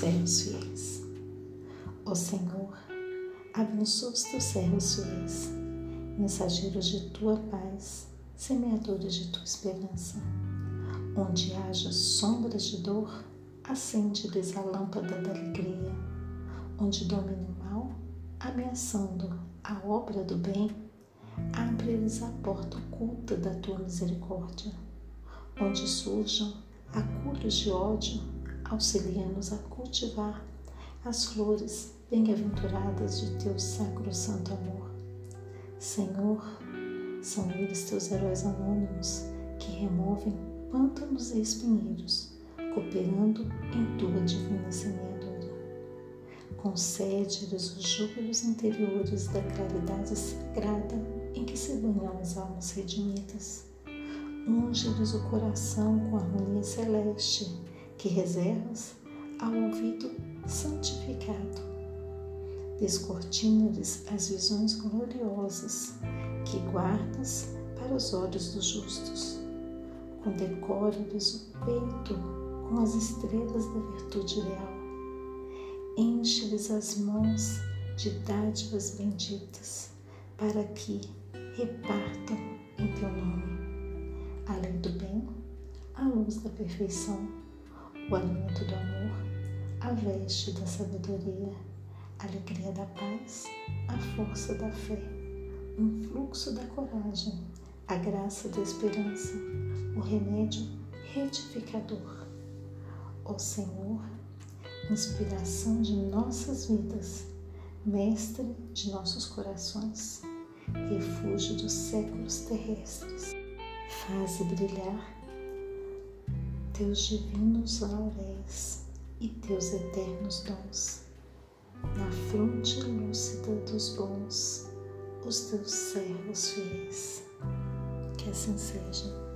servos fiéis. Ó Senhor, abençoa os teus servos fiéis, mensageiros de tua paz, semeadores de tua esperança. Onde haja sombras de dor, acende-lhes a lâmpada da alegria. Onde domine o mal, ameaçando a obra do bem, abre-lhes a porta oculta da tua misericórdia. Onde surjam acúlios de ódio, auxilia-nos a cultivar as flores bem-aventuradas de teu sacro-santo amor. Senhor, são eles teus heróis anônimos que removem pântanos e espinheiros, cooperando em tua divina semeadura. Concede-lhes os júbilos interiores da claridade sagrada em que se banham as almas redimidas. Unge-lhes o coração com a harmonia celeste que reservas ao ouvido santificado. Descortina-lhes as visões gloriosas que guardas para os olhos dos justos. Condecora-lhes o peito com as estrelas da virtude leal. Enche-lhes as mãos de dádivas benditas, para que repartam em teu nome. Luz da perfeição o alimento do amor, a veste da sabedoria, a alegria da paz, a força da fé, um fluxo da coragem, a graça da esperança, o remédio retificador. Ó Senhor, inspiração de nossas vidas, mestre de nossos corações, refúgio dos séculos terrestres, faze brilhar teus divinos lauréis e teus eternos dons. Na fronte lúcida dos bons, os teus servos fiéis. Que assim seja.